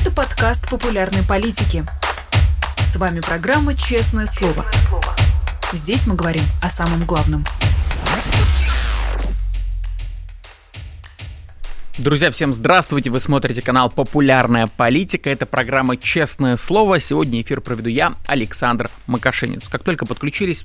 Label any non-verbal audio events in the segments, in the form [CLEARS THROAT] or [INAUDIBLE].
Это подкаст популярной политики. С вами программа «Честное слово». Здесь мы говорим о самом главном. Друзья, всем здравствуйте! Вы смотрите канал «Популярная политика». Это программа «Честное слово». Сегодня эфир проведу я, Александр Макашинец. Как только подключились,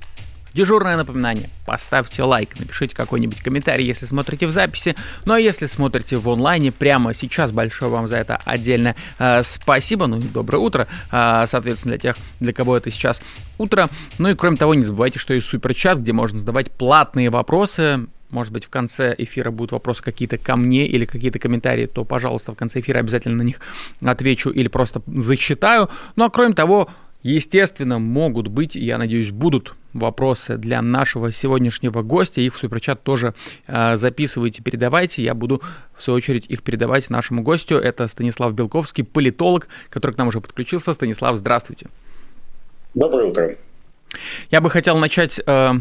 Дежурное напоминание. Поставьте лайк, напишите какой-нибудь комментарий, если смотрите в записи. Ну а если смотрите в онлайне прямо сейчас, большое вам за это отдельно э, спасибо. Ну и доброе утро, э, соответственно, для тех, для кого это сейчас утро. Ну и кроме того, не забывайте, что есть суперчат, где можно задавать платные вопросы может быть, в конце эфира будут вопросы какие-то ко мне или какие-то комментарии, то, пожалуйста, в конце эфира обязательно на них отвечу или просто зачитаю. Ну а кроме того, естественно, могут быть, я надеюсь, будут вопросы для нашего сегодняшнего гостя. Их в суперчат тоже э, записывайте, передавайте. Я буду, в свою очередь, их передавать нашему гостю. Это Станислав Белковский, политолог, который к нам уже подключился. Станислав, здравствуйте. Доброе утро. Я бы хотел начать... Э,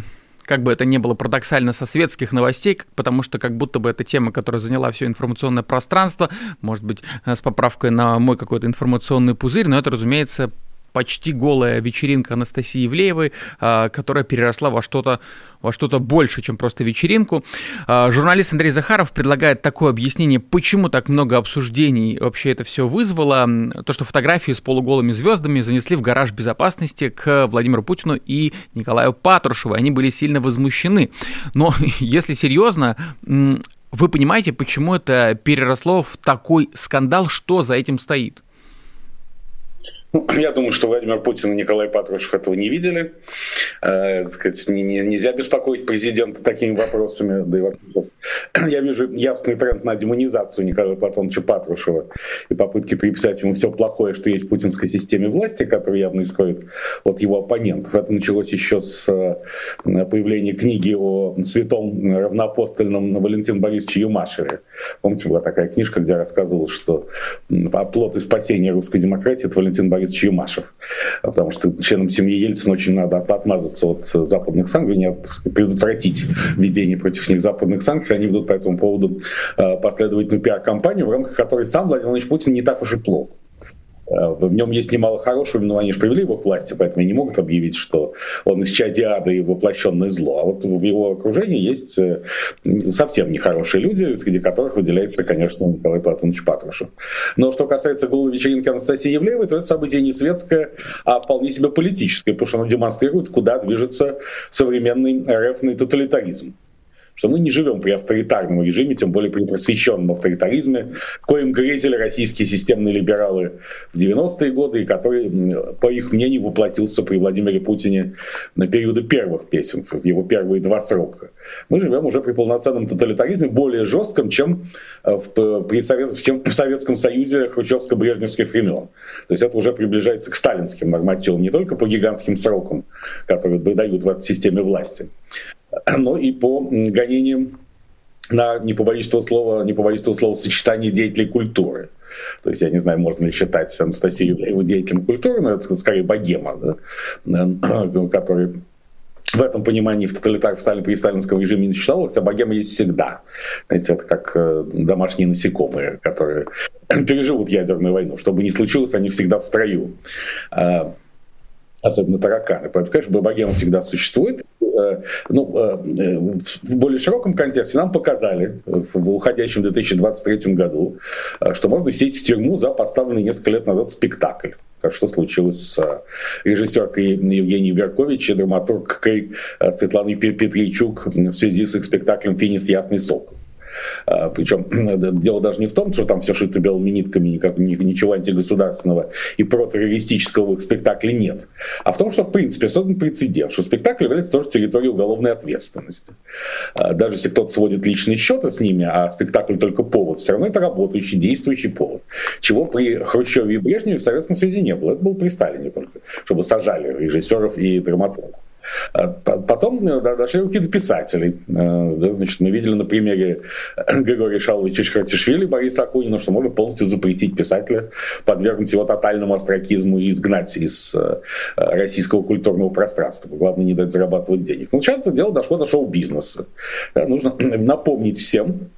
как бы это ни было парадоксально, со светских новостей, потому что как будто бы эта тема, которая заняла все информационное пространство, может быть, э, с поправкой на мой какой-то информационный пузырь, но это, разумеется, почти голая вечеринка Анастасии Ивлеевой, а, которая переросла во что-то во что-то больше, чем просто вечеринку. А, журналист Андрей Захаров предлагает такое объяснение, почему так много обсуждений вообще это все вызвало. То, что фотографии с полуголыми звездами занесли в гараж безопасности к Владимиру Путину и Николаю Патрушеву. Они были сильно возмущены. Но [LAUGHS] если серьезно, вы понимаете, почему это переросло в такой скандал, что за этим стоит? Ну, [CLEARS THROAT] я думаю, что Владимир Путин и Николай Патрушев этого не видели. Э, сказать, не, не, нельзя беспокоить президента такими вопросами. Да и вообще, [CLEARS THROAT] я вижу явный тренд на демонизацию Николая Платоновича Патрушева и попытки приписать ему все плохое, что есть в путинской системе власти, которая явно исходит от его оппонентов. Это началось еще с э, появления книги о святом равноапостольном Валентине Борисовиче Юмашеве. Помните, была такая книжка, где рассказывал, что плод и спасение русской демократии – это Валентин Борисович Борисович Юмашев. Потому что членам семьи Ельцина очень надо отмазаться от западных санкций, не предотвратить введение против них западных санкций. Они ведут по этому поводу э, последовательную пиар-компанию, в рамках которой сам Владимир Владимирович Путин не так уж и плох. Э, в нем есть немало хорошего, но они же привели его к власти, поэтому не могут объявить, что он из чадиада и воплощенное зло. А вот в его окружении есть э, совсем нехорошие люди, среди которых выделяется, конечно, Николай Платонович Патрушев. Но что касается голой вечеринки Анастасии Евлеевой, то это событие не светское, а вполне себе политическое, потому что оно демонстрирует, куда движется современный РФный тоталитаризм что мы не живем при авторитарном режиме, тем более при просвещенном авторитаризме, коим грезили российские системные либералы в 90-е годы, и который, по их мнению, воплотился при Владимире Путине на периоды первых песен, в его первые два срока. Мы живем уже при полноценном тоталитаризме, более жестком, чем э, в, при Совет, чем в Советском Союзе хрущевско-брежневских времен. То есть это уже приближается к сталинским нормативам, не только по гигантским срокам, которые дают в этой системе власти, [CLEARS THROAT] но и по гонениям на, не побоюсь этого слова, не побоюсь этого слова, сочетание деятелей культуры. То есть я не знаю, можно ли считать Анастасию его деятелем культуры, но это скорее богема, да, [CLEARS THROAT] который в этом понимании в тоталитарном Сталин, при сталинском режиме не существовало, хотя богема есть всегда. Знаете, это как э, домашние насекомые, которые [CLEARS THROAT] переживут ядерную войну. Что бы ни случилось, они всегда в строю. Особенно тараканы. Поэтому, конечно, богема всегда существует. Э, ну, э, в более широком контексте нам показали в уходящем 2023 году, э, что можно сесть в тюрьму за поставленный несколько лет назад спектакль что случилось с режиссеркой Евгенией Беркович и драматургкой Светланой Петричук в связи с их спектаклем «Финист. Ясный сок». А, Причем дело даже не в том, что там все шито белыми нитками, никак, ничего антигосударственного и протеррористического в их спектакле нет. А в том, что в принципе создан прецедент, что спектакль является тоже территорией уголовной ответственности. А, даже если кто-то сводит личные счеты с ними, а спектакль только повод, все равно это работающий, действующий повод. Чего при Хрущеве и Брежневе в Советском Союзе не было. Это было при Сталине только, чтобы сажали режиссеров и драматургов. А потом э, дошли руки до писателей. Э, значит, мы видели на примере Григория Шаловича Чхартишвили, Бориса Акунина, что можно полностью запретить писателя, подвергнуть его тотальному астракизму и изгнать из э, российского культурного пространства. Главное, не дать зарабатывать денег. Но сейчас дело дошло до шоу-бизнеса. Нужно напомнить всем,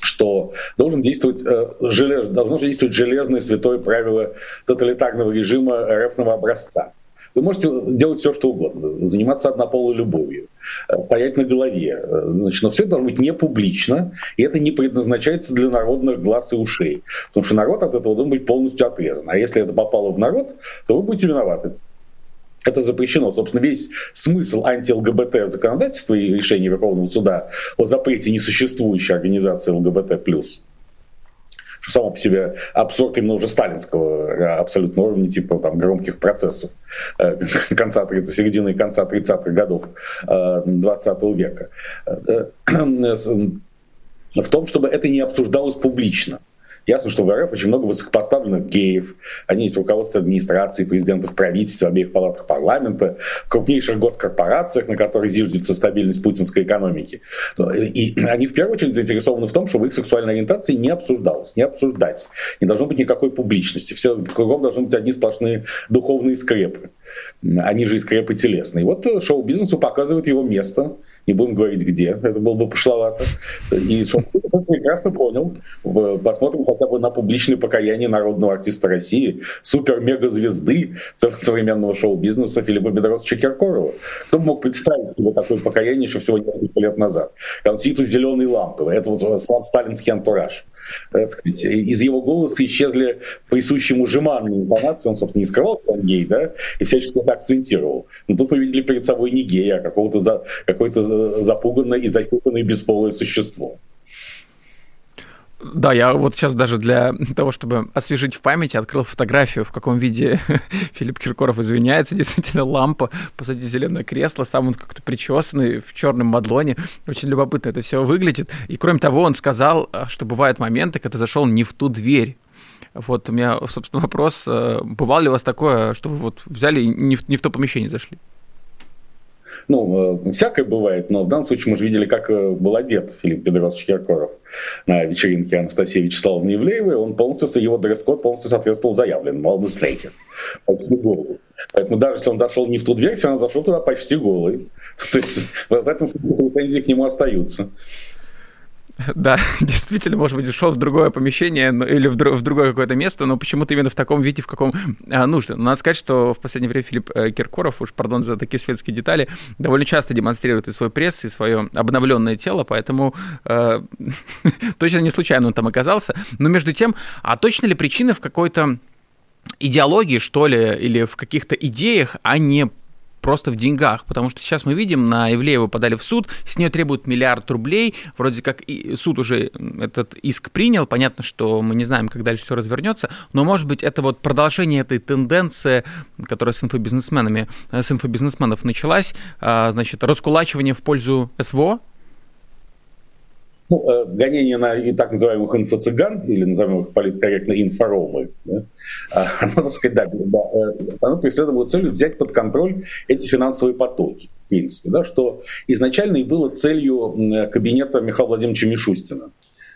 что должен действовать, э, желез, должно действовать железное святое правило тоталитарного режима РФного образца. Вы можете делать все, что угодно, заниматься однополой любовью, э, стоять на голове. Э, значит, но все это должно быть не публично, и это не предназначается для народных глаз и ушей. Потому что народ от этого должен быть полностью отрезан. А если это попало в народ, то вы будете виноваты. Это запрещено. Собственно, весь смысл анти-ЛГБТ законодательства и решения Верховного суда о запрете несуществующей организации ЛГБТ+, что само по себе абсурд именно уже сталинского э, абсолютно уровня, типа там громких процессов э, [LAUGHS] конца 30, середины конца 30-х годов 20 э, века. [CLEARS THROAT] В том, чтобы это не обсуждалось публично. Ясно, что в РФ очень много высокопоставленных геев. Они есть в руководстве администрации, президентов правительств, обеих палатах парламента, в крупнейших госкорпорациях, на которые зиждется стабильность путинской экономики. И они в первую очередь заинтересованы в том, чтобы их сексуальная ориентация не обсуждалась, не обсуждать. Не должно быть никакой публичности. Все кругом должны быть одни сплошные духовные скрепы. Они же и скрепы телесные. Вот шоу-бизнесу показывает его место – не будем говорить где, это было бы пошловато. И это прекрасно понял. Посмотрим хотя бы на публичное покаяние народного артиста России, супер-мега-звезды современного шоу-бизнеса Филиппа Бедросовича Киркорова. Кто мог представить себе такое покаяние еще всего несколько лет назад? Когда он сидит у зеленой лампы. Это вот сталинский антураж так сказать, из его голоса исчезли присущие ему жеманные интонации, он, собственно, не скрывал, что он гей, да, и всячески это акцентировал. Но тут мы видели перед собой не гея, а какого-то за, какое-то запуганное и захюканное бесполое существо. Да, я вот сейчас даже для [LAUGHS] того, чтобы освежить в памяти, открыл фотографию, в каком виде [LAUGHS] Филипп Киркоров извиняется. Действительно, лампа, позади зеленое кресло, сам он как-то причесанный в черном мадлоне. Очень любопытно это все выглядит. И кроме того, он сказал, а, что бывают моменты, когда зашел не в ту дверь. Вот у меня, собственно, вопрос, э, бывало ли у вас такое, что вы вот взяли и не в, не в то помещение зашли? Ну, э, всякое бывает, но в данном случае мы же видели, как э, был одет Филипп Бедросович Киркоров на вечеринке Анастасии Вячеславовны Ивлеевой. Он полностью, его дресс-код полностью соответствовал заявленному, молодой стрейкер. Поэтому даже если он зашел не в ту дверь, все равно зашел туда почти голый. [LAUGHS] То есть в этом смысле претензии к нему остаются. [LAUGHS] Да, действительно, может быть, шел в другое помещение или в, в другое какое-то место, но почему-то именно в таком виде, в каком а, нужно. Но надо сказать, что в последнее время Филипп э, Киркоров, уж пардон за такие светские детали, довольно часто демонстрирует и свой пресс, и свое обновленное тело, поэтому э, [LAUGHS] точно не случайно он там оказался. Но между тем, а точно ли причина в какой-то идеологии, что ли, или в каких-то идеях, а не просто в деньгах, потому что сейчас мы видим, на Ивлеева подали в суд, с нее требуют миллиард рублей, вроде как и суд уже этот иск принял, понятно, что мы не знаем, как дальше все развернется, но может быть это вот продолжение этой тенденции, которая с инфобизнесменами, с инфобизнесменов началась, а, значит, раскулачивание в пользу СВО, ну, э, гонение на и так называемых инфо-цыган, или назовем их политкорректно инфоромы, да, а, оно, [LAUGHS] так сказать, да, да, э, оно преследовало целью взять под контроль эти финансовые потоки, в принципе, да, что изначально и было целью кабинета Михаила Владимировича Мишустина.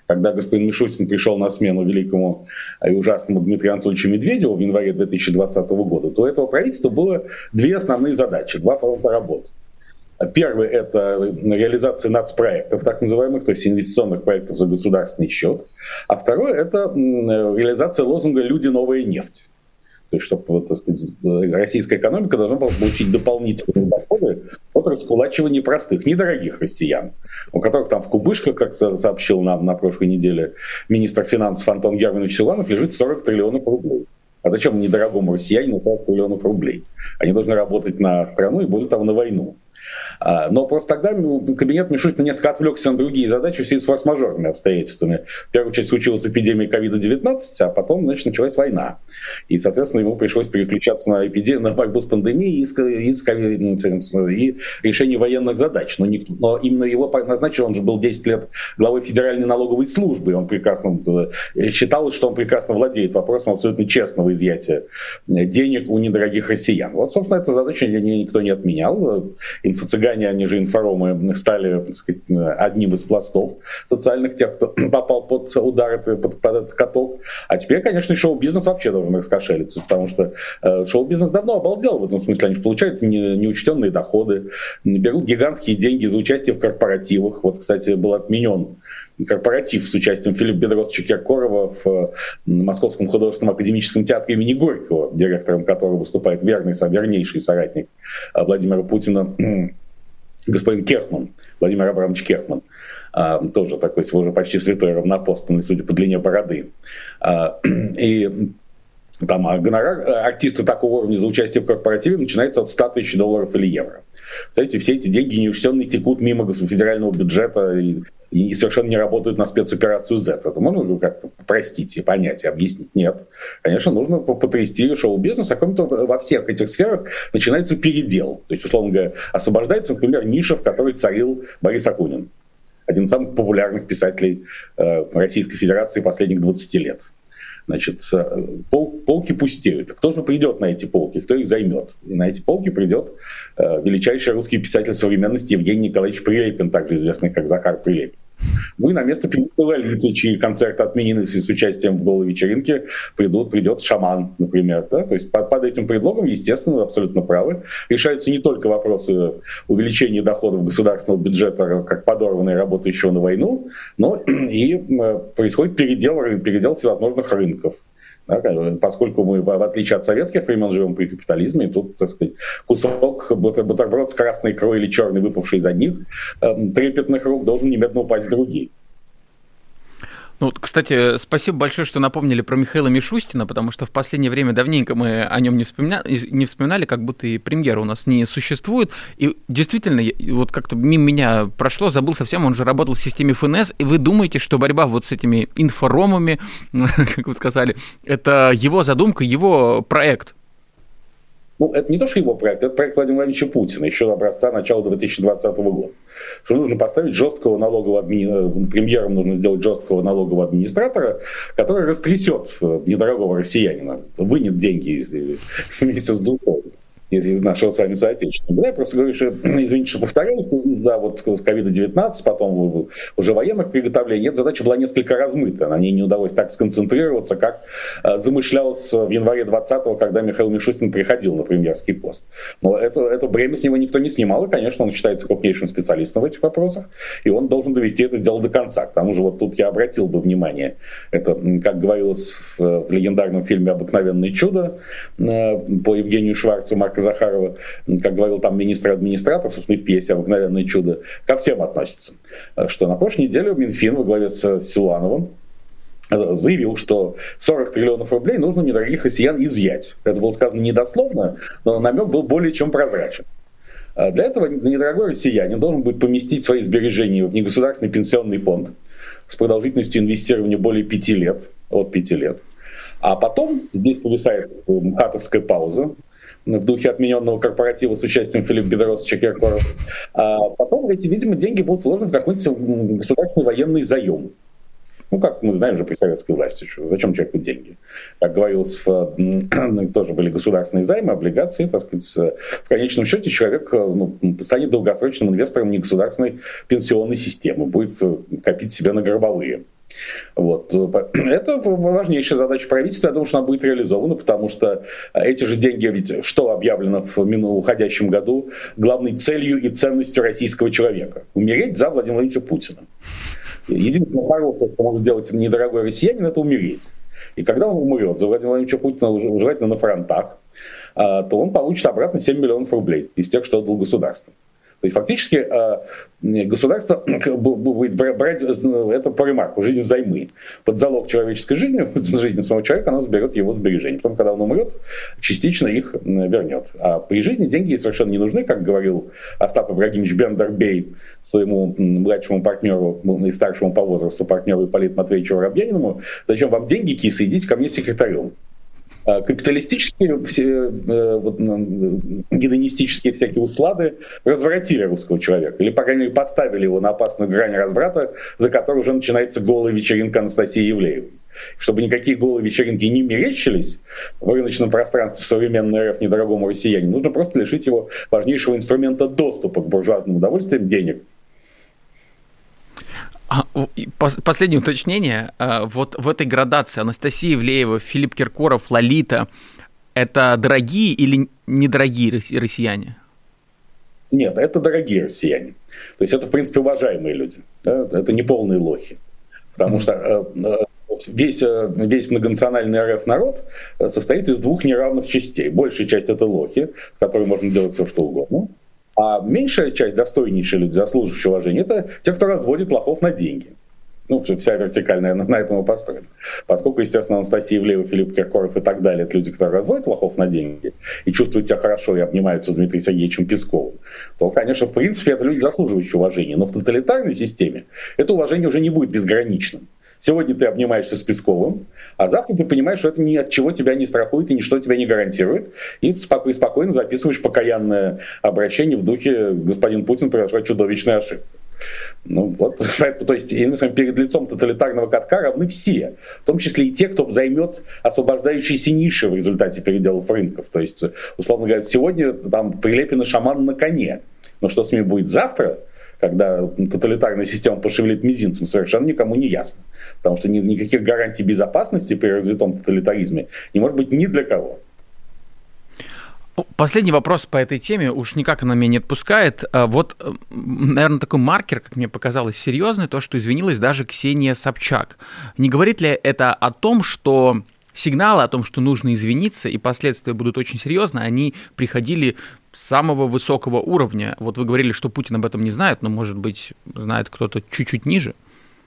Когда господин Мишустин пришел на смену великому и ужасному Дмитрию Анатольевичу Медведеву в январе 2020 года, то у этого правительства было две основные задачи, два фронта работы. Первый – это реализация нацпроектов, так называемых, то есть инвестиционных проектов за государственный счет. А второе – это реализация лозунга «Люди, новая нефть». То есть, чтобы, так сказать, российская экономика должна была получить дополнительные доходы от раскулачивания простых, недорогих россиян, у которых там в кубышках, как сообщил нам на прошлой неделе министр финансов Антон Германович Силанов, лежит 40 триллионов рублей. А зачем недорогому россиянину 40 триллионов рублей? Они должны работать на страну и, более того, на войну. А, но просто тогда кабинет Мишустина несколько отвлекся на другие задачи в связи с форс-мажорными обстоятельствами. В первую очередь случилась эпидемия ковида-19, а потом значит, началась война. И, соответственно, ему пришлось переключаться на, эпидемию, на борьбу с пандемией и, и, и решение военных задач. Но, никто, но именно его назначил, он же был 10 лет главой Федеральной налоговой службы. Он прекрасно э, считал, что он прекрасно владеет вопросом абсолютно честного изъятия денег у недорогих россиян. Вот, собственно, эту задачу никто не отменял. Инфо-цыгане, они же инфоромы, стали так сказать, одним из пластов социальных, тех, кто [CLEARS THROAT] попал под удар, под, под этот каток. А теперь, конечно, шоу-бизнес вообще должен раскошелиться, потому что э, шоу-бизнес давно обалдел в этом смысле. Они же получают не, неучтенные доходы, берут гигантские деньги за участие в корпоративах. Вот, кстати, был отменен корпоратив с участием Филиппа Бедросовича Киркорова в Московском художественном академическом театре имени Горького, директором которого выступает верный, вернейший соратник Владимира Путина, [CLEARS THROAT] господин Кехман, Владимир Абрамович Кехман. А, тоже такой свой уже почти святой равнопостанный, судя по длине бороды. А, [CLEARS THROAT] и там гонорар э, артиста такого уровня за участие в корпоративе начинается от 100 тысяч долларов или евро. Кстати, все эти деньги неучтенные текут мимо федерального бюджета и, и совершенно не работают на спецоперацию Z. Это можно как-то простить и понять, и объяснить? Нет. Конечно, нужно потрясти шоу-бизнес, а кроме того, во всех этих сферах начинается передел. То есть, условно говоря, освобождается, например, ниша, в которой царил Борис Акунин. Один из самых популярных писателей э, Российской Федерации последних 20 лет. Значит, э, пол, полки пустеют. Кто же придет на эти полки? Кто их займет? И на эти полки придет э, величайший русский писатель современности Евгений Николаевич Прилепин, также известный как Захар Прилепин. Ну и на место певицы Лолиты, чьи концерты отменены с участием в голой вечеринке, придут, придет шаман, например. Да? То есть под, под этим предлогом, естественно, вы абсолютно правы, решаются не только вопросы увеличения доходов государственного бюджета как подорванной работающего на войну, но [CLEARS THROAT] и э, происходит передел, передел всевозможных рынков. Да, поскольку мы, в отличие от советских времен, живем при капитализме, и тут, так сказать, кусок бутерброд с красной икрой или черный, выпавший из одних э, трепетных рук, должен немедленно упасть в другие. Ну, кстати, спасибо большое, что напомнили про Михаила Мишустина, потому что в последнее время давненько мы о нем не вспоминали, не вспоминали как будто и премьера у нас не существует. И действительно, вот как-то мимо меня прошло, забыл совсем, он же работал в системе ФНС, и вы думаете, что борьба вот с этими инфоромами, [LAUGHS] как вы сказали, это его задумка, его проект? Ну, это не то, что его проект, это проект Владимира Владимировича Путина, еще образца начала 2020 года. Что нужно поставить жесткого налогового администратора, премьером нужно сделать жесткого налогового администратора, который растрясет э, недорогого россиянина, вынет деньги [LAUGHS] вместе с духом из, из нашего с вами соотечественника. Да, я просто говорю, что, [CLEARS THROAT] извините, что повторяюсь, из-за вот ковида-19, потом уже военных приготовлений, эта задача была несколько размыта. На ней не удалось так сконцентрироваться, как э, замышлялось в январе 20-го, когда Михаил Мишустин приходил на премьерский пост. Но это, это бремя с него никто не снимал, и, конечно, он считается крупнейшим специалистом в этих вопросах, и он должен довести это дело до конца. К тому же вот тут я обратил бы внимание, это, как говорилось в, в легендарном фильме «Обыкновенное чудо» э, по Евгению Шварцу, Марка Марка Захарова, как говорил там министр-администратор, собственно, в пьесе «Обыкновенное чудо», ко всем относится. Что на прошлой неделе Минфин во главе с Силуановым э, заявил, что 40 триллионов рублей нужно недорогих россиян изъять. Это было сказано недословно, но намек был более чем прозрачен. Для этого недорогой россиянин должен будет поместить свои сбережения в негосударственный пенсионный фонд с продолжительностью инвестирования более 5 лет, от 5 лет. А потом здесь повисает хатовская пауза, в духе отмененного корпоратива с участием Филиппа Бедросовича Киркорова. А потом эти, видимо, деньги будут вложены в какой-нибудь государственный военный заем. Ну, как мы знаем же при советской власти, что, зачем человеку деньги? Как говорилось, в, [CLEARS THROAT] тоже были государственные займы, облигации, так сказать, в конечном счете человек ну, станет долгосрочным инвестором негосударственной пенсионной системы, будет копить себе на горбовые. Вот. [CLEARS THROAT] Это важнейшая задача правительства. Я думаю, что она будет реализована, потому что эти же деньги, ведь что объявлено в уходящем году главной целью и ценностью российского человека? Умереть за Владимира Владимировича Путина. Единственное хорошее, что может сделать недорогой россиянин, это умереть. И когда он умрет за Владимира Владимировича Путина, желательно на фронтах, а, то он получит обратно 7 миллионов рублей из тех, что отдал государство. То есть фактически э, государство [CLEARS THROAT] будет брать э, это по ремарку, жизнь взаймы. Под залог человеческой жизни, [LAUGHS] жизни самого человека, она заберет его сбережения. Потом, когда он умрет, частично их вернет. А при жизни деньги совершенно не нужны, как говорил Остап Ибрагимович Бендербей своему младшему партнеру и старшему по возрасту партнеру Ипполиту Матвеевичу Воробьяниному. Зачем вам деньги, кисы, идите ко мне секретарем. А капиталистические все, э, вот, гедонистические всякие услады развратили русского человека. Или, по крайней мере, подставили его на опасную грань разврата, за которой уже начинается голая вечеринка Анастасии Евлеевой. Чтобы никакие голые вечеринки не мерещились в рыночном пространстве современной РФ недорогому россиянину, нужно просто лишить его важнейшего инструмента доступа к буржуазным удовольствиям денег. А, последнее уточнение. А, вот в этой градации Анастасия Ивлеева, Филипп Киркоров, Лолита – это дорогие или недорогие россияне? Нет, это дорогие россияне. То есть это, в принципе, уважаемые люди. Да? Это не полные лохи. Потому mm-hmm. что весь, весь многонациональный РФ народ состоит из двух неравных частей. Большая часть это лохи, с которыми можно делать все, что угодно. А меньшая часть, достойнейшие люди, заслуживающие уважения, это те, кто разводит лохов на деньги. Ну, вся вертикальная на, на этом и построена. Поскольку, естественно, Анастасия Ивлеева, Филипп Киркоров и так далее, это люди, которые разводят лохов на деньги и чувствуют себя хорошо и обнимаются с Дмитрием Сергеевичем Песковым, то, конечно, в принципе, это люди, заслуживающие уважения. Но в тоталитарной системе это уважение уже не будет безграничным. Сегодня ты обнимаешься с Песковым, а завтра ты понимаешь, что это ни от чего тебя не страхует и ничто тебя не гарантирует. И спокойно, записываешь покаянное обращение в духе «Господин Путин произошла чудовищная ошибка». Ну вот, [LAUGHS] то есть, перед лицом тоталитарного катка равны все, в том числе и те, кто займет освобождающиеся ниши в результате переделов рынков. То есть, условно говоря, сегодня там Прилепина шаман на коне, но что с ними будет завтра, когда тоталитарная система пошевелит мизинцем, совершенно никому не ясно. Потому что никаких гарантий безопасности при развитом тоталитаризме не может быть ни для кого. Последний вопрос по этой теме, уж никак она меня не отпускает. А вот, э, наверное, такой маркер, как мне показалось, серьезный, то, что извинилась даже Ксения Собчак. Не говорит ли это о том, что сигналы о том, что нужно извиниться, и последствия будут очень серьезны, они приходили самого высокого уровня. Вот вы говорили, что Путин об этом не знает, но, может быть, знает кто-то чуть-чуть ниже?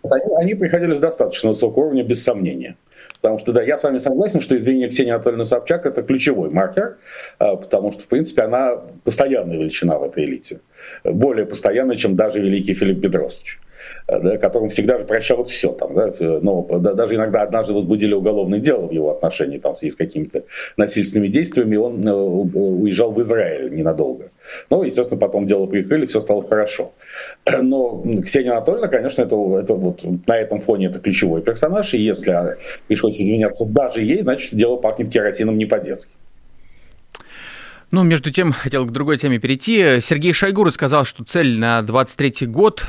Они, они приходили с достаточно высокого уровня, без сомнения. Потому что, да, я с вами согласен, что извинение Ксении Анатольевны Собчак – это ключевой маркер, а, потому что, в принципе, она постоянная величина в этой элите. Более постоянная, чем даже великий Филипп Бедросович. Э, да, которому всегда же прощалось все. Там, да, но да, даже иногда однажды возбудили уголовное дело в его отношении там, в связи с какими-то насильственными действиями, он э, уезжал в Израиль ненадолго. Ну, естественно, потом дело прикрыли, все стало хорошо. [CLEARS THROAT] Но Ксения Анатольевна, конечно, это, это вот на этом фоне это ключевой персонаж, и если пришлось извиняться даже ей, значит, дело пахнет керосином не по-детски. Ну, между тем, хотел к другой теме перейти. Сергей Шойгу рассказал, что цель на 23 год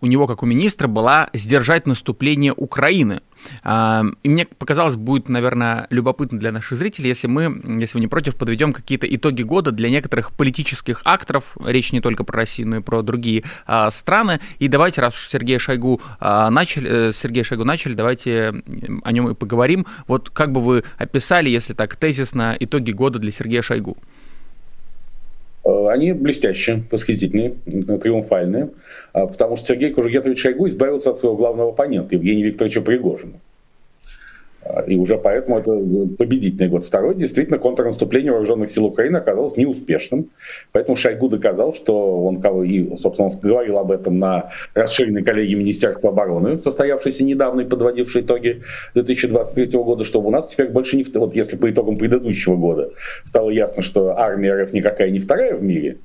у него, как у министра, была сдержать наступление Украины. А, и мне показалось, будет, наверное, любопытно для наших зрителей, если мы, если вы не против, подведем какие-то итоги года для некоторых политических акторов. Речь не только про Россию, но и про другие а, страны. И давайте, раз уж Сергей Шойгу а, начали, э, Сергей Шойгу начали, давайте о нем и поговорим. Вот как бы вы описали, если так тезисно, итоги года для Сергея Шойгу? Э, они блестящие, восхитительные, триумфальные, а, потому что Сергей Кужугетович Шойгу избавился от своего главного оппонента, Евгения Викторовича Пригожина. И уже поэтому это победительный год. Второй, действительно, контрнаступление вооруженных сил Украины оказалось неуспешным. Поэтому Шойгу доказал, что он, и, собственно, он говорил об этом на расширенной коллегии Министерства обороны, состоявшейся недавно и подводившей итоги 2023 года, что у нас теперь больше не... Вот если по итогам предыдущего года стало ясно, что армия РФ никакая не вторая в мире,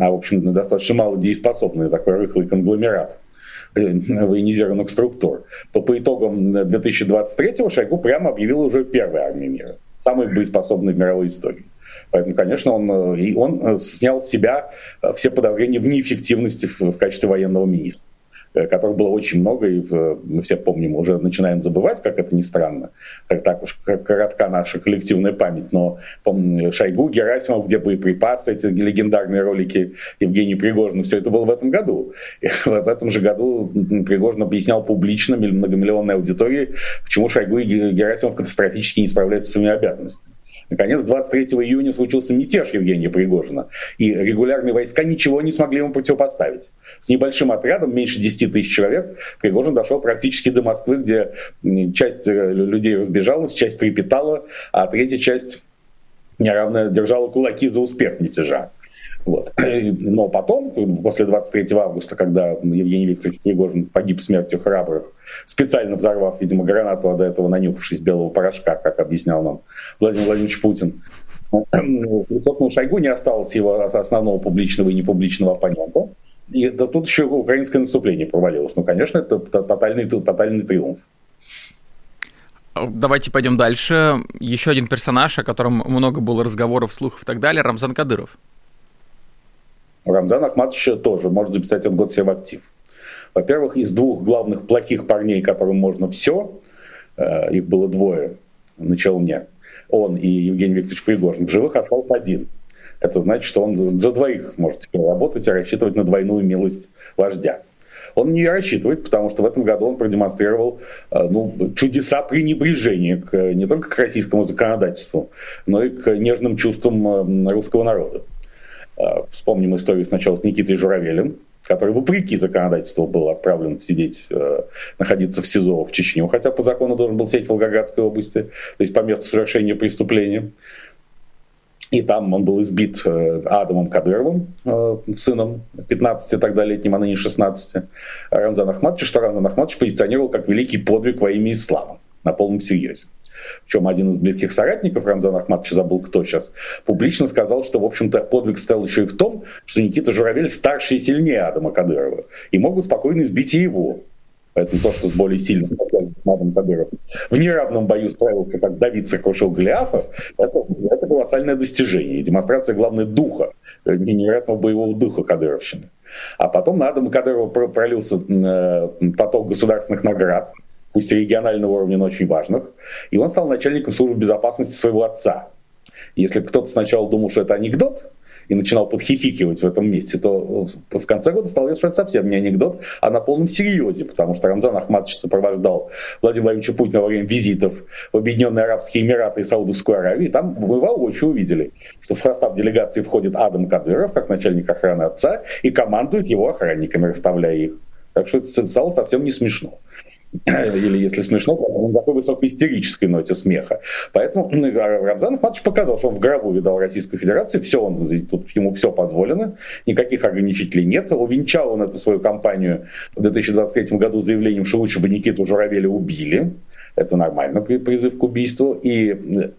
а, в общем, достаточно мало дееспособный такой рыхлый конгломерат, Э, военизированных структур, то по итогам 2023-го Шойгу прямо объявил уже первой армией мира, самой боеспособной в мировой истории. Поэтому, конечно, он, э, и он э, снял с себя все подозрения в неэффективности в качестве военного министра. Э, которых было очень много, и э, мы все помним, уже начинаем забывать, как это ни странно, так, так уж коротка наша коллективная память, но помню, Шойгу, Герасимов, где боеприпасы, эти легендарные ролики Евгений Пригожин, все это было в этом году. И [LAUGHS] в этом же году Пригожин объяснял публично многомиллионной аудитории, почему Шойгу и Герасимов катастрофически не справляются с своими обязанностями. Наконец, 23 июня случился мятеж Евгения Пригожина, и регулярные войска ничего не смогли ему противопоставить. С небольшим отрядом, меньше 10 тысяч человек, Пригожин дошел практически до Москвы, где часть э, людей разбежалась, часть трепетала, а третья часть неравно держала кулаки за успех мятежа. Вот. [CLEARS THROAT] Но потом, после 23 августа, когда Евгений Викторович Пригожин погиб смертью храбрых, специально взорвав, видимо, гранату, а до этого нанюхавшись белого порошка, как объяснял нам Владимир Владимирович Путин, [CLEARS THROAT] собственно, Шойгу не осталось его основного публичного и непубличного оппонента. И это, тут еще украинское наступление провалилось. Ну, конечно, это тотальный, тотальный триумф. Давайте пойдем дальше. Еще один персонаж, о котором много было разговоров, слухов и так далее, Рамзан Кадыров. Рамзан Ахматович тоже может записать этот год себе в актив. Во-первых, из двух главных плохих парней, которым можно все, э, их было двое на челне, он и Евгений Викторович Пригожин, в живых остался один. Это значит, что он за двоих может теперь работать и рассчитывать на двойную милость вождя. он не рассчитывает, потому что в этом году он продемонстрировал э, ну, чудеса пренебрежения к, не только к российскому законодательству, но и к нежным чувствам русского народа. Вспомним историю сначала с Никитой Журавелем, который, вопреки законодательству, был отправлен сидеть, находиться в СИЗО в Чечню, хотя по закону должен был сидеть в Волгоградской области, то есть по месту совершения преступления. И там он был избит э, Адамом Кадыровым, э, сыном 15 тогда летним, а ныне 16, Рамзана Ахматовича, что Рамзан Ахматович позиционировал как великий подвиг во имя ислама на полном серьезе. Причем один из близких соратников Рамзана Ахматовича, забыл кто сейчас, публично сказал, что, в общем-то, подвиг стоял еще и в том, что Никита Журавель старше и сильнее Адама Кадырова, и могут спокойно избить и его. Поэтому то, что с более сильным Мадом Кадыров в неравном бою справился, как Давид сокрушил Голиафа, это, это колоссальное достижение. Демонстрация, главное, духа, э, невероятного боевого духа Кадыровщины. А потом на Адама Кадырова пролился э, поток государственных наград, пусть и регионального уровня, но очень важных. И он стал начальником службы безопасности своего отца. Если кто-то сначала думал, что это анекдот, и начинал подхихикивать в этом месте, то в конце года стало ясно, что это совсем не анекдот, а на полном серьезе, потому что Рамзан Ахматович сопровождал Владимира Владимировича Путина во время визитов в Объединенные Арабские Эмираты и Саудовскую Аравию, и там мы воочию увидели, что в состав делегации входит Адам Кадыров, как начальник охраны отца, и командует его охранниками, расставляя их. Так что это стало совсем не смешно. Или если смешно, на такой высокоистерической ноте смеха. Поэтому Рамзан Ахматович показал, что он в гробу видал Российскую Федерацию, все, он, тут ему все позволено, никаких ограничителей нет. Увенчал он эту свою кампанию в 2023 году заявлением, что лучше бы Никиту Журавеля убили. Это нормально, призыв к убийству. И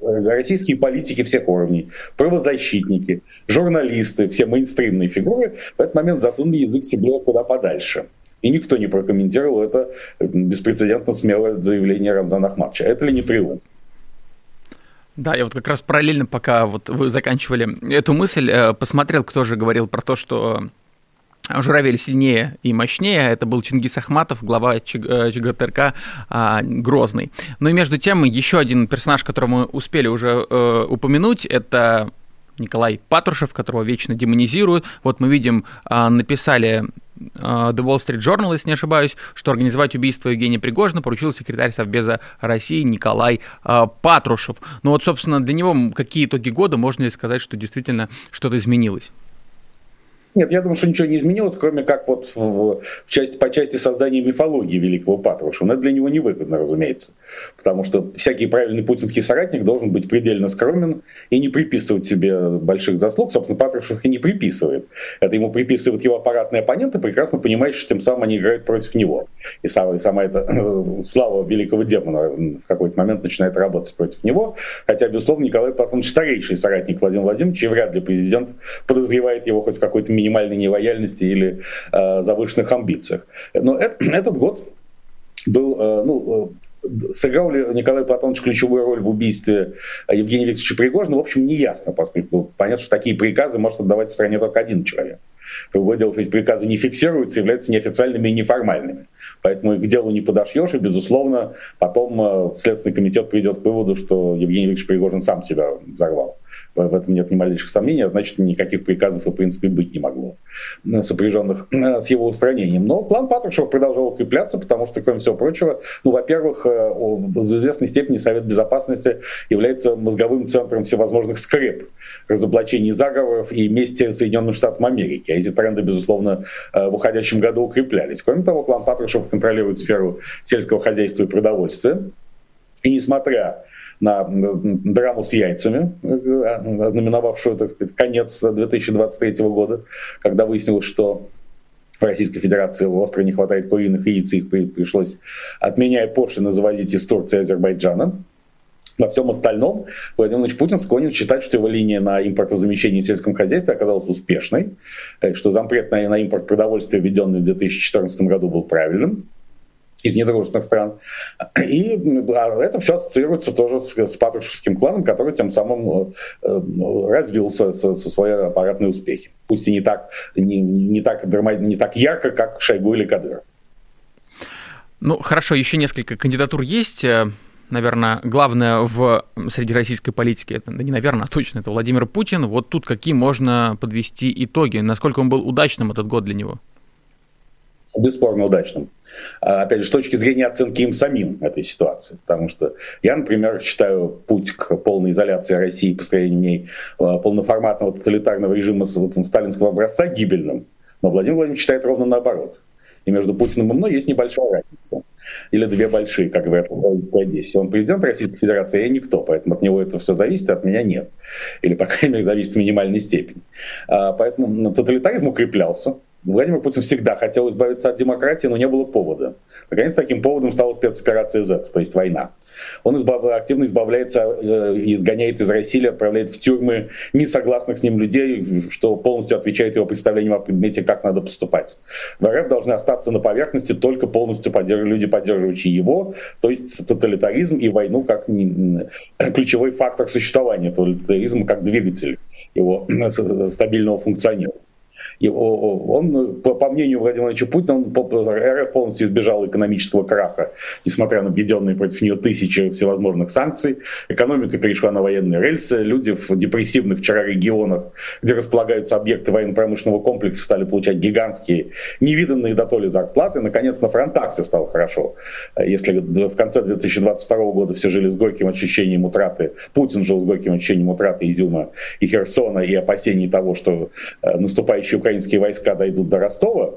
российские политики всех уровней, правозащитники, журналисты, все мейнстримные фигуры в этот момент засунули язык себе куда подальше. И никто не прокомментировал это беспрецедентно смелое заявление Рамзана Ахматовича. Это ли не триумф? Да, я вот как раз параллельно, пока вот вы заканчивали эту мысль, э, посмотрел, кто же говорил про то, что Журавель сильнее и мощнее. Это был Чингис Ахматов, глава ЧГТРК э, а, Грозный. Ну и между тем, еще один персонаж, которого мы успели уже э, упомянуть, это Николай Патрушев, которого вечно демонизируют. Вот мы видим, а, написали The Wall Street Journal, если не ошибаюсь, что организовать убийство Евгения Пригожина поручил секретарь Совбеза России Николай а, Патрушев. Ну вот, собственно, для него какие итоги года, можно ли сказать, что действительно что-то изменилось? Нет, я думаю, что ничего не изменилось, кроме как вот в, в части, по части создания мифологии великого Патрушева. Но это для него невыгодно, разумеется. Потому что всякий правильный путинский соратник должен быть предельно скромен и не приписывать себе больших заслуг. Собственно, Патрушев и не приписывает. Это ему приписывают его аппаратные оппоненты, прекрасно понимая, что тем самым они играют против него. И сама, и сама эта [CLEARS THROAT] слава великого демона в какой-то момент начинает работать против него. Хотя, безусловно, Николай Платонович старейший соратник Владимира Владимировича, и вряд ли президент подозревает его хоть в какой-то минимальной нелояльности или э, завышенных амбициях. Но это, [CLEARS THROAT] этот год был, э, ну, э, сыграл ли Николай Платонович ключевую роль в убийстве Евгения Викторовича Пригожина, в общем, не ясно, поскольку понятно, что такие приказы может отдавать в стране только один человек. Другое дело, что эти приказы не фиксируются, являются неофициальными и неформальными. Поэтому к делу не подошьешь, и, безусловно, потом Следственный комитет придет к выводу, что Евгений Викторович Пригожин сам себя взорвал в этом нет ни малейших сомнений, а значит, никаких приказов и, в принципе, быть не могло, э, сопряженных э, с его устранением. Но план Патрушева продолжал укрепляться, потому что, кроме всего прочего, ну, во-первых, э, в известной степени Совет Безопасности является мозговым центром всевозможных скреп, разоблачений заговоров и мести Соединенным Штатам Америки. А эти тренды, безусловно, в уходящем году укреплялись. Кроме того, клан Патрушева контролирует сферу сельского хозяйства и продовольствия. И несмотря на драму с яйцами, э, знаменовавшую, так сказать, конец 2023 года, когда выяснилось, что в Российской Федерации остро не хватает куриных яиц, их пришлось, отменяя пошлины, завозить из Турции и Азербайджана. На всем остальном Владимир Владимирович Путин склонен считать, что его линия на импортозамещение в сельском хозяйстве оказалась успешной, э, что запрет на, на импорт продовольствия, введенный в 2014 году, был правильным из недружественных стран. И а это все ассоциируется тоже с, с Патрушевским кланом, который тем самым э, э развил со, со, со свои аппаратные успехи. Пусть и не так, не, не, так, не так ярко, как Шойгу или Кадыров. Ну, хорошо, еще несколько кандидатур есть. Э, наверное, главное в среди российской политики, это не наверное, а точно, это Владимир Путин. Вот тут какие можно подвести итоги? Насколько он был удачным этот год для него? Бесспорно удачным. А, опять же, с точки зрения оценки им самим этой ситуации. Потому что я, например, считаю путь к полной изоляции России и построению в ней а, полноформатного тоталитарного режима сталинского образца гибельным. Но Владимир Владимирович считает ровно наоборот. И между Путиным и мной есть небольшая разница. Или две большие, как говорят в Одессе. Он президент Российской Федерации, а я никто, поэтому от него это все зависит, а от меня нет. Или, по крайней мере, зависит в минимальной степени. А, поэтому ну, тоталитаризм укреплялся, Владимир Путин всегда хотел избавиться от демократии, но не было повода. Наконец, таким поводом стала спецоперация Z, то есть война. Он избав... активно избавляется э, изгоняет из России, отправляет в тюрьмы несогласных с ним людей, что полностью отвечает его представлениям о предмете, как надо поступать. В РФ должны остаться на поверхности только полностью поддерж... люди, поддерживающие его, то есть тоталитаризм и войну как ключевой фактор существования тоталитаризма как двигатель его стабильного функционирования. Он, по мнению Владимира Владимировича Путина, РФ полностью избежал экономического краха, несмотря на введенные против нее тысячи всевозможных санкций. Экономика перешла на военные рельсы. Люди в депрессивных вчера регионах, где располагаются объекты военно-промышленного комплекса, стали получать гигантские, невиданные до то ли зарплаты. Наконец, на фронтах все стало хорошо. Если в конце 2022 года все жили с горьким ощущением утраты, Путин жил с горьким ощущением утраты Изюма и Херсона и опасений того, что э, наступающий украинские войска дойдут до Ростова,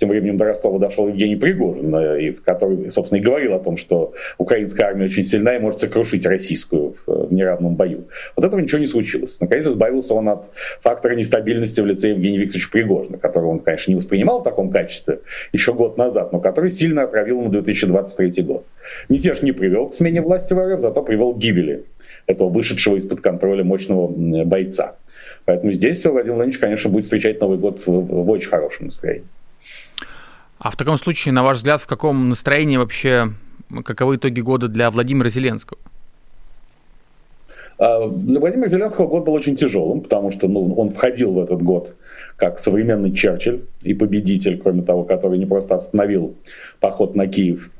тем временем до Ростова дошел Евгений Пригожин, э, который, собственно, и говорил о том, что украинская армия очень сильна и может сокрушить российскую в неравном бою. Вот этого ничего не случилось. Наконец избавился он от фактора нестабильности в лице Евгения Викторовича Пригожина, которого он, конечно, не воспринимал в таком качестве еще год назад, но который сильно отравил ему 2023 год. Мятеж не привел к смене власти в РФ, зато привел к гибели этого вышедшего из-под контроля мощного бойца. Поэтому здесь Владимир Владимирович, конечно, будет встречать Новый год в, в очень хорошем настроении. А в таком случае, на ваш взгляд, в каком настроении вообще, каковы итоги года для Владимира Зеленского? А, для Владимира Зеленского год был очень тяжелым, потому что ну, он входил в этот год как современный Черчилль и победитель, кроме того, который не просто остановил поход на Киев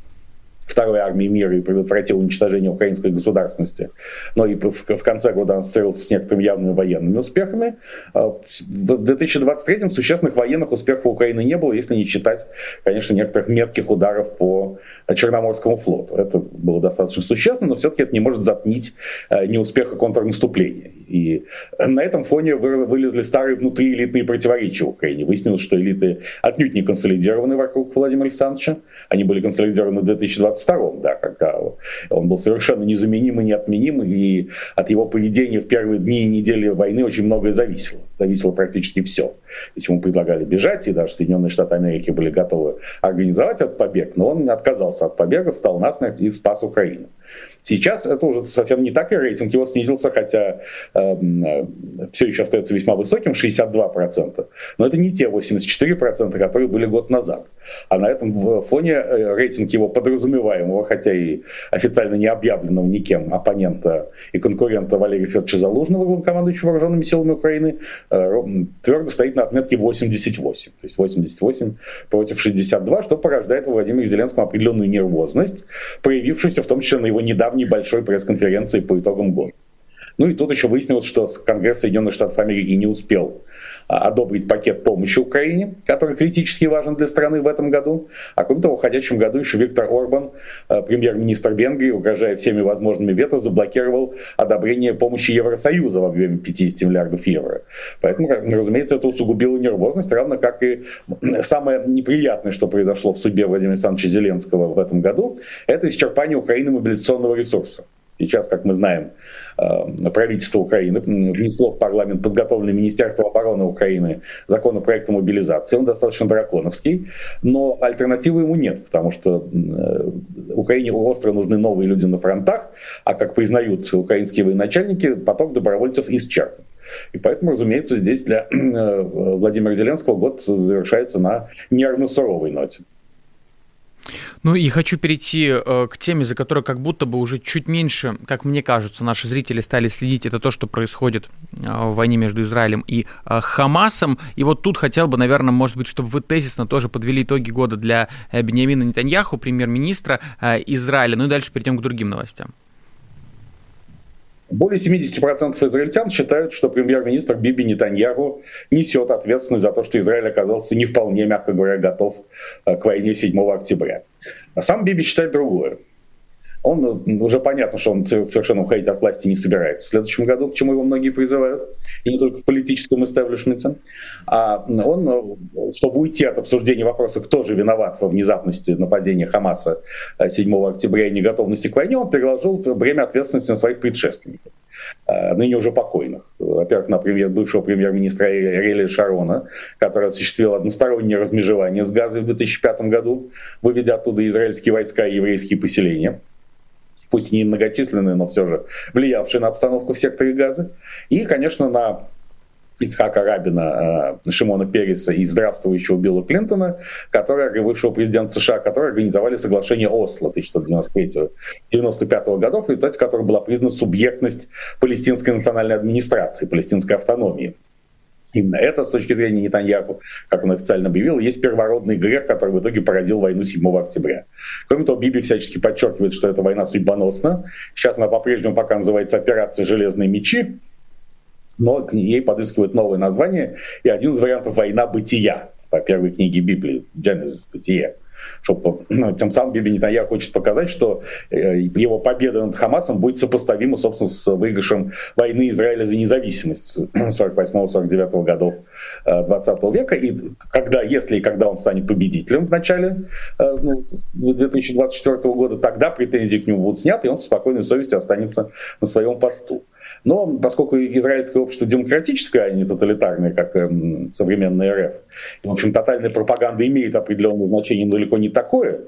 второй армии мира и предотвратил уничтожение украинской государственности. Но и в, конце года он сцелился с некоторыми явными военными успехами. А, в 2023-м существенных военных успехов Украины не было, если не считать, конечно, некоторых метких ударов по Черноморскому флоту. Это было достаточно существенно, но все-таки это не может затмить а, неуспеха контрнаступления. И на этом фоне вылезли старые внутриэлитные противоречия в Украине. Выяснилось, что элиты отнюдь не консолидированы вокруг Владимира Александровича. Они были консолидированы в 2020 22-м, да, когда он был совершенно незаменим и неотменим, и от его поведения в первые дни и недели войны очень многое зависело. Зависело практически все. Если ему предлагали бежать, и даже Соединенные Штаты Америки были готовы организовать этот побег, но он отказался от побега, встал насмерть и спас Украину. Сейчас это уже совсем не так, и рейтинг его снизился, хотя эм, э, все еще остается весьма высоким, 62%. Но это не те 84%, которые были год назад. А на этом фоне э, рейтинг его подразумеваемого, хотя и официально не объявленного никем, оппонента и конкурента Валерия Федоровича Залужного, главнокомандующего вооруженными силами Украины, э, твердо стоит на отметке 88. То есть 88 против 62, что порождает у Владимира Зеленского определенную нервозность, проявившуюся в том числе на его недавней большой пресс-конференции по итогам года. Ну и тут еще выяснилось, что Конгресс Соединенных Штатов Америки не успел одобрить пакет помощи Украине, который критически важен для страны в этом году. А кроме того, в уходящем году еще Виктор Орбан, а, премьер-министр Венгрии, угрожая всеми возможными вето, заблокировал одобрение помощи Евросоюза в объеме 50 миллиардов евро. Поэтому, разумеется, это усугубило нервозность, равно как и самое неприятное, что произошло в судьбе Владимира Александровича Зеленского в этом году, это исчерпание Украины мобилизационного ресурса. Сейчас, как мы знаем, э, правительство Украины внесло в парламент подготовленное Министерство обороны Украины законопроект о мобилизации. Он достаточно драконовский, но альтернативы ему нет, потому что э, Украине остро нужны новые люди на фронтах, а как признают украинские военачальники, поток добровольцев исчерпан. И поэтому, разумеется, здесь для э, Владимира Зеленского год завершается на нервно-суровой ноте. Ну и хочу перейти э, к теме, за которой как будто бы уже чуть меньше, как мне кажется, наши зрители стали следить. Это то, что происходит э, в войне между Израилем и э, Хамасом. И вот тут хотел бы, наверное, может быть, чтобы вы тезисно тоже подвели итоги года для э, Бениамина Нетаньяху, премьер-министра э, Израиля. Ну и дальше перейдем к другим новостям. Более 70% израильтян считают, что премьер-министр Биби Нетаньяху несет ответственность за то, что Израиль оказался не вполне, мягко говоря, готов э, к войне 7 октября. А сам Биби считает другое он ну, уже понятно, что он совершенно уходить от власти не собирается в следующем году, к чему его многие призывают, и не только в политическом истеблишменте. А он, чтобы уйти от обсуждения вопроса, кто же виноват во внезапности нападения Хамаса 7 э, октября и неготовности к войне, он переложил бремя ответственности на своих предшественников, э, ныне уже покойных. Во-первых, на премьер, бывшего премьер-министра Рели Шарона, который осуществил одностороннее размежевание с Газой в 2005 году, выведя оттуда израильские войска и еврейские поселения пусть не многочисленные, но все же влиявшие на обстановку в секторе Газа. И, конечно, на Ицхака Рабина, э, Шимона Переса и здравствующего Билла Клинтона, которые, бывшего президента США, которые организовали соглашение Осло 1993-1995 годов, в результате которого была признана субъектность палестинской национальной администрации, палестинской автономии. Именно это, с точки зрения Нетаньяху, как он официально объявил, есть первородный грех, который в итоге породил войну 7 октября. Кроме того, Биби всячески подчеркивает, что эта война судьбоносна. Сейчас она по-прежнему пока называется «Операция «Железные мечи», но ей подыскивают новое название. И один из вариантов «Война бытия» по первой книге Библии, «Genesis. Бытие» чтобы ну, тем самым Биби Нетаньяху хочет показать, что э, его победа над Хамасом будет сопоставима, собственно, с выигрышем войны Израиля за независимость 48-49 годов 20 э, века. И когда, если и когда он станет победителем в начале э, ну, 2024 года, тогда претензии к нему будут сняты, и он со спокойной совестью останется на своем посту. Но поскольку израильское общество демократическое, а не тоталитарное, как эм, современная РФ, и, в общем, тотальная пропаганда имеет определенное значение, но далеко не такое,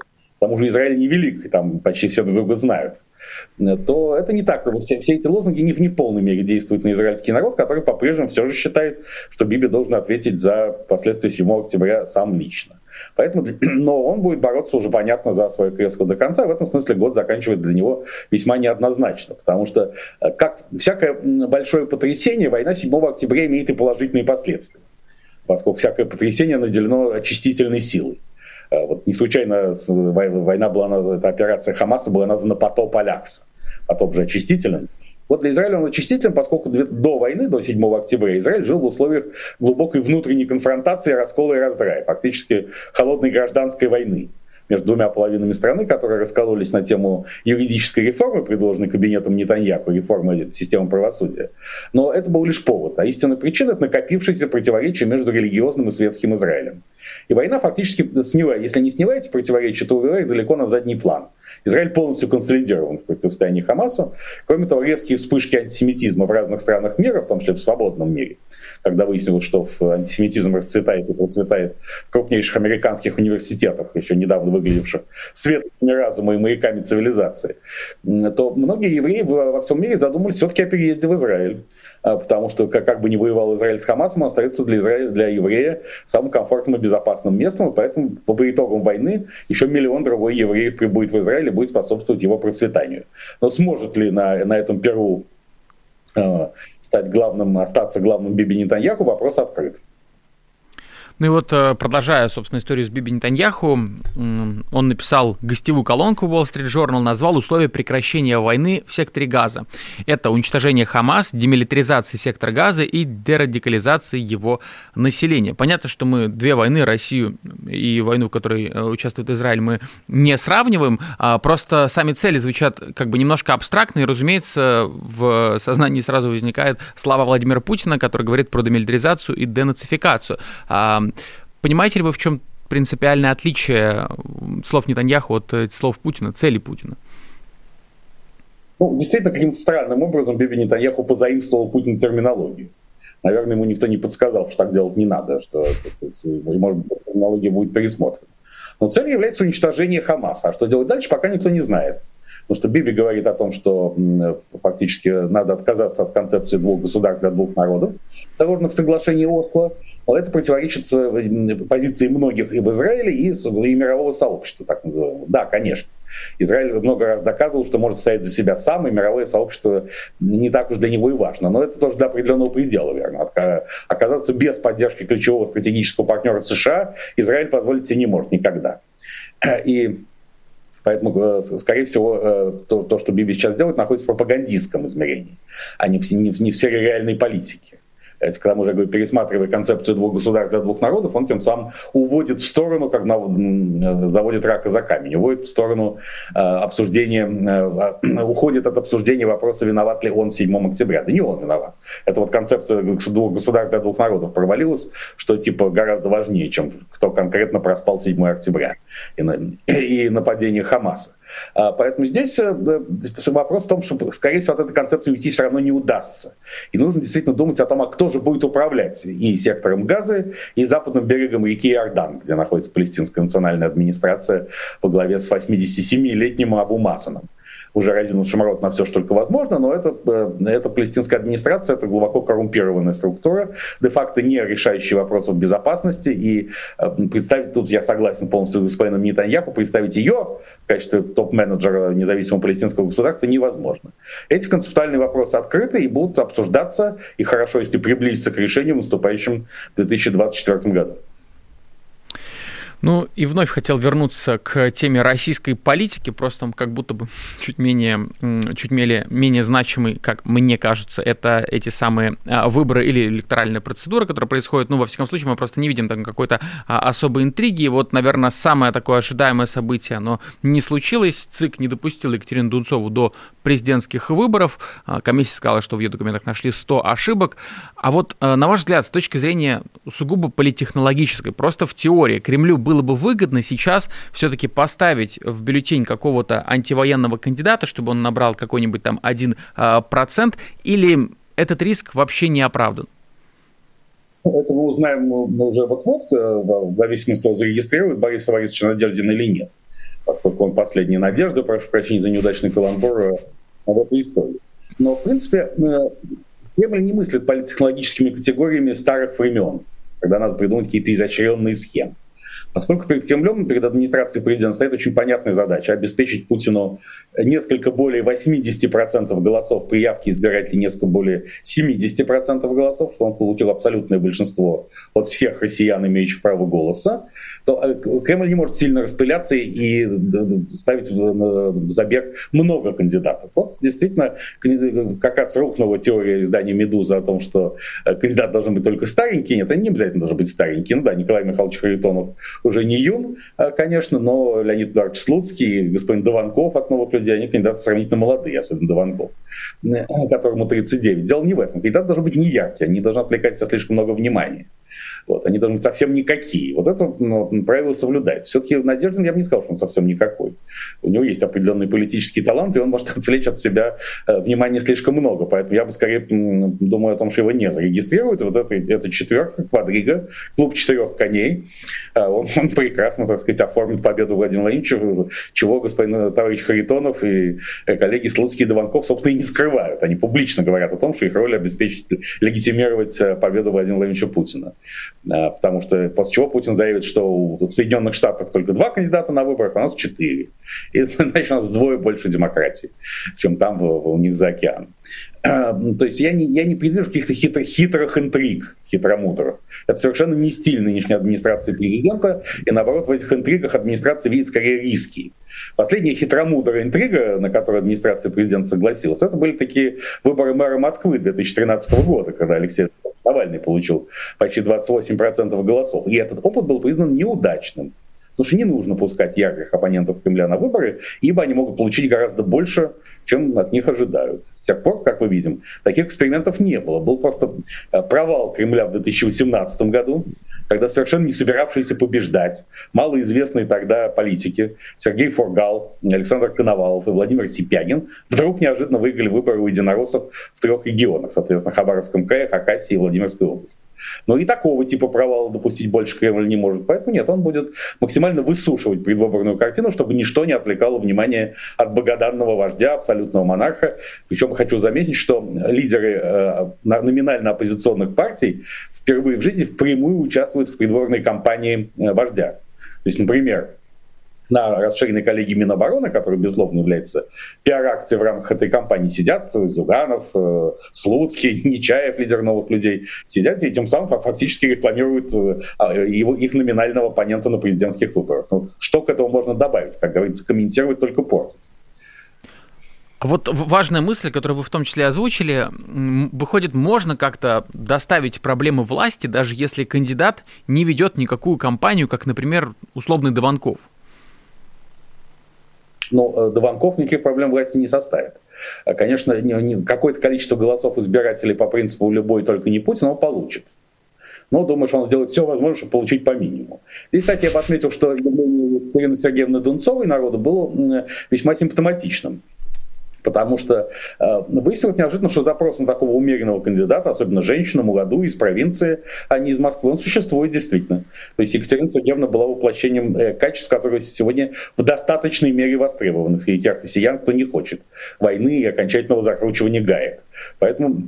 тому же Израиль невелик, и там почти все друг друга знают, то это не так. Все, все эти лозунги не, в полной мере действуют на израильский народ, который по-прежнему все же считает, что Биби должен ответить за последствия 7 октября сам лично. Поэтому, [CLEARS THROAT] но он будет бороться уже, понятно, за свое кресло до конца. В этом смысле год заканчивает для него весьма неоднозначно, потому что, э, как всякое большое потрясение, война 7 октября имеет и положительные последствия, поскольку всякое потрясение наделено очистительной силой. Э, вот не случайно война была, эта операция Хамаса была названа «Потоп Алякса». Потоп же очистителен. Вот для Израиля он очистителен, поскольку до войны, до 7 октября, Израиль жил в условиях глубокой внутренней конфронтации, раскола и раздрая, фактически холодной гражданской войны между двумя половинами страны, которые раскололись на тему юридической реформы, предложенной кабинетом Нетаньяху, реформы системы правосудия. Но это был лишь повод, а истинная причина — это накопившееся противоречие между религиозным и светским Израилем. И война фактически сняла, если не сняла эти противоречия, то увела далеко на задний план. Израиль полностью консолидирован в противостоянии Хамасу. Кроме того, резкие вспышки антисемитизма в разных странах мира, в том числе в свободном мире, когда выяснилось, что антисемитизм расцветает и процветает в крупнейших американских университетах, еще недавно выглядевших светлыми разума и маяками цивилизации, то многие евреи во всем мире задумались все-таки о переезде в Израиль. А, потому что как, как бы не воевал Израиль с Хамасом, он остается для, Израиля, для еврея самым комфортным и безопасным местом, и поэтому по итогам войны еще миллион другой евреев прибудет в Израиль и будет способствовать его процветанию. Но сможет ли на, на этом Перу э, стать главным, остаться главным Биби Нетаньяху, вопрос открыт. Ну и вот, э, продолжая, собственно, историю с Биби Нетаньяху, он написал гостевую колонку Wall Street Journal, назвал условия прекращения войны в секторе Газа. Это уничтожение Хамас, демилитаризация сектора Газа и дерадикализация его населения. Понятно, что мы две войны, Россию и войну, в которой э, участвует Израиль, мы не сравниваем, а просто сами цели звучат как бы немножко абстрактно, и, разумеется, в сознании сразу возникает слава Владимира Путина, который говорит про демилитаризацию и денацификацию. Понимаете ли вы, в чем принципиальное отличие слов Нетаньяху от э, слов Путина, цели Путина? Ну, действительно, каким-то странным образом Биби Нетаньяху позаимствовал Путин терминологию. Наверное, ему никто не подсказал, что так делать не надо, что, может быть, терминология будет пересмотрена. Но целью является уничтожение Хамаса. А что делать дальше, пока никто не знает. Потому что Биби говорит о том, что фактически надо отказаться от концепции двух государств для двух народов, заложенных в соглашении Осло. Это противоречит э, позиции многих и в Израиле, и, и мирового сообщества, так называемого. Да, конечно. Израиль много раз доказывал, что может стоять за себя сам, и мировое сообщество не так уж для него и важно. Но это тоже до определенного предела, верно. Оказаться без поддержки ключевого стратегического партнера США Израиль позволить себе не может никогда. [CLEARS THROAT] И Поэтому, скорее всего, то, то, что Биби сейчас делает, находится в пропагандистском измерении, а не в, не в, не в сфере реальной политики к тому же, говорю, пересматривая концепцию двух государств для двух народов, он тем самым уводит в сторону, как на, заводит рака за камень, уводит в сторону э, обсуждения, э, [CLEARS THROAT] уходит от обсуждения вопроса, виноват ли он 7 октября. Да не он виноват. Это вот концепция двух государств для двух народов провалилась, что типа гораздо важнее, чем кто конкретно проспал 7 октября и, [CLEARS THROAT] и нападение Хамаса. А, поэтому здесь э, вопрос в том, что, скорее всего, от этой концепции уйти все равно не удастся. И нужно действительно думать о том, а кто же будет управлять и сектором Газы, и западным берегом реки Иордан, где находится палестинская национальная администрация во главе с 87-летним Абу Масаном уже разинувшим рот на все, что только возможно, но это, э, это палестинская администрация, это глубоко коррумпированная структура, де-факто не решающая вопросов безопасности, и э, представить, тут я согласен полностью с господином Нетаньяху, представить ее в качестве топ-менеджера независимого палестинского государства невозможно. Эти концептуальные вопросы открыты и будут обсуждаться, и хорошо, если приблизиться к решению, в 2024 году. Ну и вновь хотел вернуться к теме российской политики, просто как будто бы чуть менее, чуть менее, менее значимый, как мне кажется, это эти самые а, выборы или электоральная процедура, которая происходит. Ну, во всяком случае, мы просто не видим там какой-то а, особой интриги. И вот, наверное, самое такое ожидаемое событие, оно не случилось. ЦИК не допустил Екатерину Дунцову до президентских выборов. А, комиссия сказала, что в ее документах нашли 100 ошибок. А вот, на ваш взгляд, с точки зрения сугубо политехнологической, просто в теории, Кремлю было было бы выгодно сейчас все-таки поставить в бюллетень какого-то антивоенного кандидата, чтобы он набрал какой-нибудь там один а, процент, или этот риск вообще не оправдан? Это мы узнаем мы уже вот-вот, э, в зависимости от зарегистрирует Бориса Борисовича Надеждин или нет, поскольку он последняя надежда, прошу прощения за неудачный каламбур э, в этой истории. Но, в принципе, э, Кремль не мыслит политтехнологическими категориями старых времен, когда надо придумать какие-то изощренные схемы. Поскольку перед Кремлем, перед администрацией президента стоит очень понятная задача обеспечить Путину несколько более 80% голосов при явке избирателей, несколько более 70% голосов, он получил абсолютное большинство от всех россиян, имеющих право голоса, то э, Кремль не может сильно распыляться и ставить в забег много кандидатов. Вот действительно, как раз рухнула теория издания «Медуза» о том, что э, кандидат должен быть только старенький. Нет, они не обязательно должны быть старенькие. Ну да, Николай Михайлович Харитонов уже не юн, а, конечно, но Леонид Эдуардович Слуцкий, господин Дованков от «Новых людей», они кандидаты сравнительно молодые, особенно Дованков, э, которому 39. Дело не в этом. Кандидаты должны быть не яркие, они должны отвлекать себя слишком много внимания. Вот, они должны быть совсем никакие. Вот это ну, правило соблюдается. Все-таки Надеждин, я бы не сказал, что он совсем никакой. У него есть определенный политический талант, и он может [LAUGHS] отвлечь от себя э, внимание слишком много. Поэтому я бы скорее думаю о том, что его не зарегистрируют. вот это, это четверка, квадрига, клуб четырех коней. Э, он, он прекрасно, так сказать, оформит победу Владимира Владимировича, чего господин товарищ Харитонов и э, коллеги Слуцкий и Дованков, собственно, и не скрывают. Они публично говорят о том, что их роль обеспечить, легитимировать э, победу Владимира Владимировича Путина. А, потому что после чего Путин заявит, что в Соединенных Штатах только два кандидата на выборах, а у нас четыре. И [LAUGHS] значит, у нас вдвое больше демократии, чем там у них за океаном. А, то есть я не, я не предвижу каких-то хитр, хитрых интриг, хитромудров. Это совершенно не стиль нынешней администрации президента, и наоборот в этих интригах администрация видит скорее риски. Последняя хитромудрая интрига, на которую администрация президента согласилась, это были такие выборы мэра Москвы 2013 года, когда Алексей Навальный получил почти 28% голосов. И этот опыт был признан неудачным. Потому что не нужно пускать ярких оппонентов Кремля на выборы, ибо они могут получить гораздо больше, чем от них ожидают. С тех пор, как мы видим, таких экспериментов не было. Был просто э, провал Кремля в 2018 году, когда совершенно не собиравшиеся побеждать малоизвестные тогда политики Сергей Форгал, Александр Коновалов и Владимир Сипягин вдруг неожиданно выиграли выборы у единороссов в трех регионах, соответственно, Хабаровском крае, Хакасии и Владимирской области. Но и такого типа провала допустить больше Кремль не может. Поэтому нет, он будет максимально высушивать предвыборную картину, чтобы ничто не отвлекало внимание от богоданного вождя, абсолютного монарха. Причем хочу заметить, что лидеры э, номинально оппозиционных партий впервые в жизни впрямую участвуют в придворной кампании э, вождя. То есть, например, на расширенной коллегии Минобороны, которая, безусловно, является пиар-акцией в рамках этой кампании, сидят Зюганов, э, Слуцкий, [LAUGHS] Нечаев, лидер новых людей, сидят и тем самым фактически рекламируют э, а, его, их номинального оппонента на президентских выборах. Ну, что к этому можно добавить? Как говорится, комментировать только портить. Вот важная мысль, которую вы в том числе озвучили, выходит, можно как-то доставить проблемы власти, даже если кандидат не ведет никакую кампанию, как, например, условный Дованков но э, Дованков никаких проблем власти не составит. А, конечно, какое-то количество голосов избирателей по принципу «любой, только не Путин» он получит. Но думаю, что он сделает все возможное, чтобы получить по минимуму. И, кстати, я бы отметил, что явление Екатерины Сергеевны Дунцовой народу было весьма симптоматичным. Потому что э, выяснилось неожиданно, что запрос на такого умеренного кандидата, особенно женщину, молодую, из провинции, а не из Москвы, он существует действительно. То есть Екатерина Сергеевна была воплощением э, качеств, которые сегодня в достаточной мере востребованы среди тех россиян, кто не хочет войны и окончательного закручивания гаек. Поэтому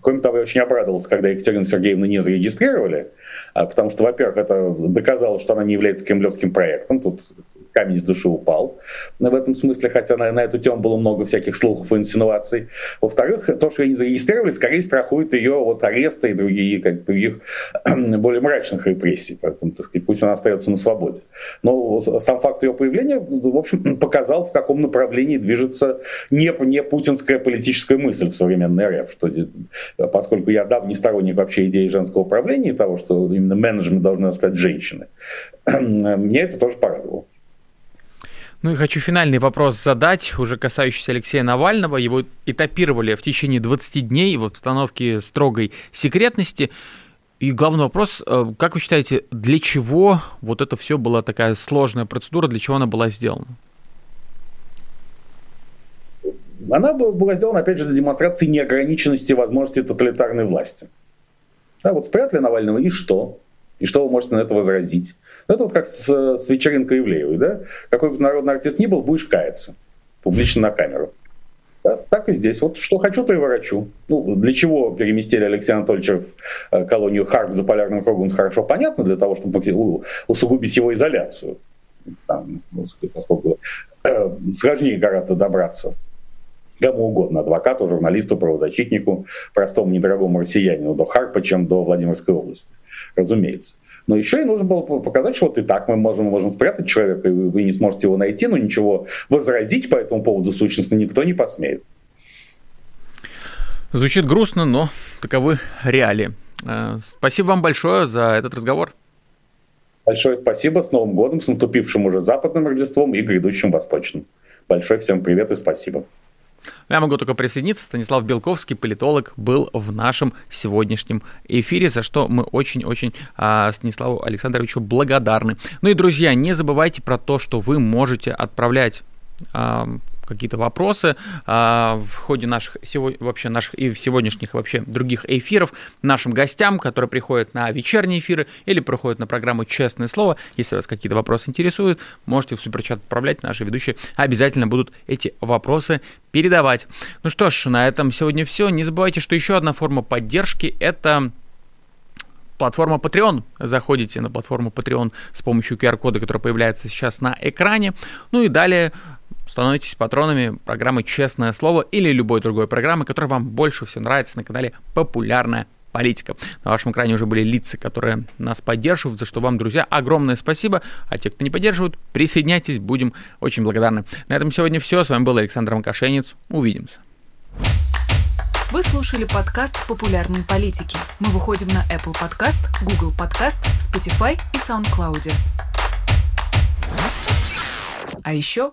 Кроме того, я очень обрадовался, когда Екатерину Сергеевну не зарегистрировали, а, потому что, во-первых, это доказало, что она не является кремлевским проектом. Тут камень с души упал в этом смысле, хотя на, на эту тему было много всяких слухов и инсинуаций. Во-вторых, то, что ее не зарегистрировали, скорее страхует ее от ареста и другие, как, других [CLEARS THROAT] более мрачных репрессий. Поэтому, так сказать, пусть она остается на свободе. Но сам факт ее появления, в общем, [CLEARS THROAT] показал, в каком направлении движется не, не путинская политическая мысль в современной РФ, что поскольку я давний сторонник вообще идеи женского управления и того, что именно менеджмент должны сказать женщины, [CLEARS THROAT] мне это тоже порадовало. Ну и хочу финальный вопрос задать, уже касающийся Алексея Навального. Его этапировали в течение 20 дней в обстановке строгой секретности. И главный вопрос, э, как вы считаете, для чего вот это все была такая сложная процедура, для чего она была сделана? Она была сделана, опять же, для демонстрации неограниченности возможностей тоталитарной власти. Да, вот спрятали Навального, и что? И что вы можете на это возразить? Ну, это вот как с, с вечеринкой Ивлеевой, да? Какой бы народный артист ни был, будешь каяться публично на камеру. Да, так и здесь. Вот что хочу, то и ворочу. Ну, для чего переместили Алексея Анатольевича в э, колонию Харк за полярным кругом, хорошо понятно, для того, чтобы усугубить его изоляцию. Там, ну, поскольку э, сложнее гораздо добраться кому угодно, адвокату, журналисту, правозащитнику, простому недорогому россиянину до Харпа, чем до Владимирской области, разумеется. Но еще и нужно было показать, что вот и так мы можем, можем спрятать человека, и вы не сможете его найти, но ничего возразить по этому поводу сущностно никто не посмеет. Звучит грустно, но таковы реалии. Э, спасибо вам большое за этот разговор. Большое спасибо. С Новым годом, с наступившим уже западным Рождеством и грядущим восточным. Большое всем привет и спасибо. Я могу только присоединиться. Станислав Белковский, политолог, был в нашем сегодняшнем эфире, за что мы очень-очень а, Станиславу Александровичу благодарны. Ну и, друзья, не забывайте про то, что вы можете отправлять а, какие-то вопросы а, в ходе наших вообще наших и сегодняшних вообще других эфиров нашим гостям, которые приходят на вечерние эфиры или приходят на программу «Честное слово». Если вас какие-то вопросы интересуют, можете в суперчат отправлять. Наши ведущие обязательно будут эти вопросы передавать. Ну что ж, на этом сегодня все. Не забывайте, что еще одна форма поддержки – это платформа Patreon. Заходите на платформу Patreon с помощью QR-кода, который появляется сейчас на экране. Ну и далее становитесь патронами программы «Честное слово» или любой другой программы, которая вам больше всего нравится на канале «Популярная политика». На вашем экране уже были лица, которые нас поддерживают, за что вам, друзья, огромное спасибо. А те, кто не поддерживают, присоединяйтесь, будем очень благодарны. На этом сегодня все. С вами был Александр Макашенец. Увидимся. Вы слушали подкаст «Популярные политики». Мы выходим на Apple Podcast, Google Podcast, Spotify и SoundCloud. А еще